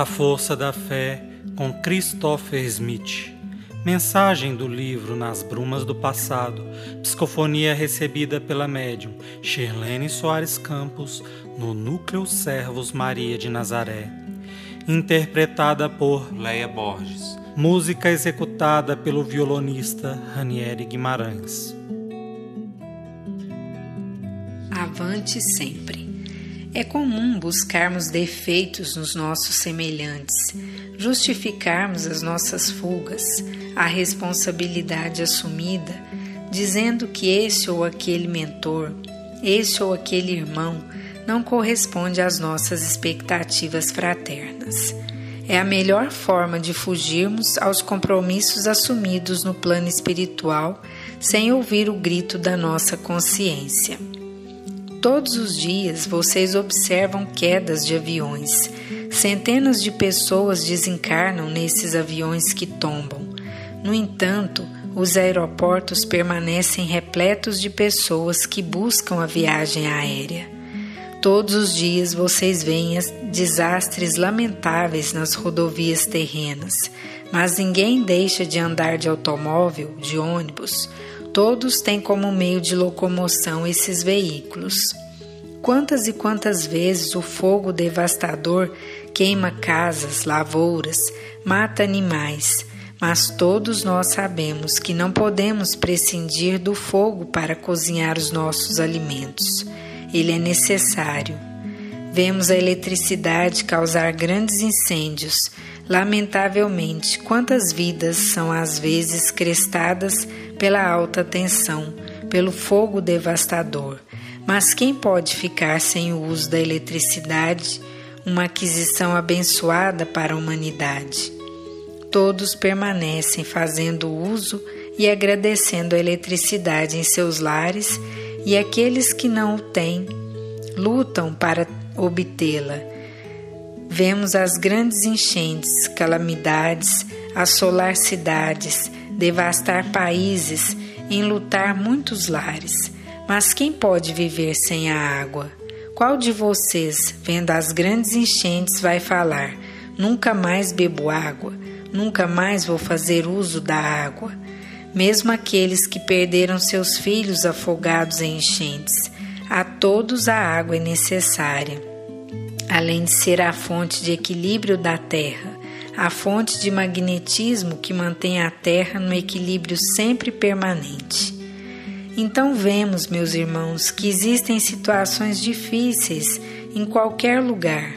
A Força da Fé, com Christopher Smith. Mensagem do livro Nas Brumas do Passado, psicofonia recebida pela médium Shirlene Soares Campos, no Núcleo Servos Maria de Nazaré. Interpretada por Leia Borges. Música executada pelo violonista Ranieri Guimarães. Avante sempre. É comum buscarmos defeitos nos nossos semelhantes, justificarmos as nossas fugas, a responsabilidade assumida, dizendo que esse ou aquele mentor, esse ou aquele irmão não corresponde às nossas expectativas fraternas. É a melhor forma de fugirmos aos compromissos assumidos no plano espiritual sem ouvir o grito da nossa consciência. Todos os dias vocês observam quedas de aviões. Centenas de pessoas desencarnam nesses aviões que tombam. No entanto, os aeroportos permanecem repletos de pessoas que buscam a viagem aérea. Todos os dias vocês veem desastres lamentáveis nas rodovias terrenas, mas ninguém deixa de andar de automóvel, de ônibus, Todos têm como meio de locomoção esses veículos. Quantas e quantas vezes o fogo devastador queima casas, lavouras, mata animais, mas todos nós sabemos que não podemos prescindir do fogo para cozinhar os nossos alimentos. Ele é necessário. Vemos a eletricidade causar grandes incêndios. Lamentavelmente, quantas vidas são às vezes crestadas pela alta tensão, pelo fogo devastador. Mas quem pode ficar sem o uso da eletricidade, uma aquisição abençoada para a humanidade? Todos permanecem fazendo uso e agradecendo a eletricidade em seus lares, e aqueles que não o têm lutam para obtê-la. Vemos as grandes enchentes, calamidades, assolar cidades, devastar países, enlutar muitos lares. Mas quem pode viver sem a água? Qual de vocês, vendo as grandes enchentes, vai falar: Nunca mais bebo água, nunca mais vou fazer uso da água? Mesmo aqueles que perderam seus filhos afogados em enchentes, a todos a água é necessária. Além de ser a fonte de equilíbrio da terra, a fonte de magnetismo que mantém a Terra no equilíbrio sempre permanente. Então vemos, meus irmãos, que existem situações difíceis em qualquer lugar.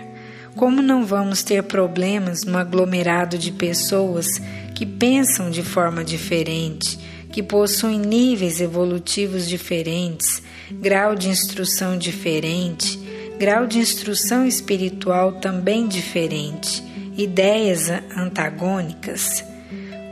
Como não vamos ter problemas no aglomerado de pessoas que pensam de forma diferente, que possuem níveis evolutivos diferentes, grau de instrução diferente, grau de instrução espiritual também diferente? ideias antagônicas,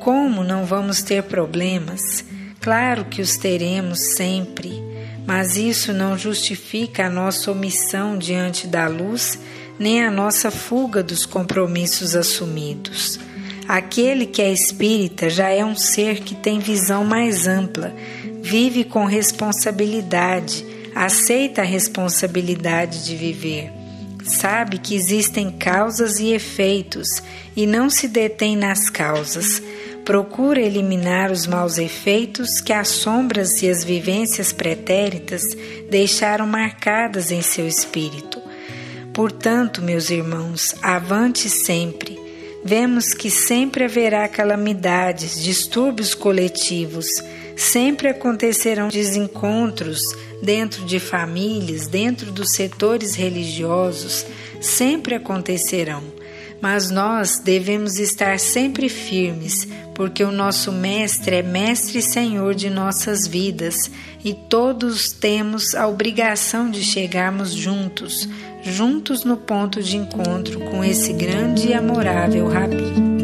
como não vamos ter problemas? Claro que os teremos sempre, mas isso não justifica a nossa omissão diante da luz, nem a nossa fuga dos compromissos assumidos. Aquele que é espírita já é um ser que tem visão mais ampla, vive com responsabilidade, aceita a responsabilidade de viver Sabe que existem causas e efeitos e não se detém nas causas. Procura eliminar os maus efeitos que as sombras e as vivências pretéritas deixaram marcadas em seu espírito. Portanto, meus irmãos, avante sempre. Vemos que sempre haverá calamidades, distúrbios coletivos, sempre acontecerão desencontros dentro de famílias, dentro dos setores religiosos, sempre acontecerão. Mas nós devemos estar sempre firmes, porque o nosso Mestre é Mestre e Senhor de nossas vidas e todos temos a obrigação de chegarmos juntos, juntos no ponto de encontro com esse grande e amorável Rabi.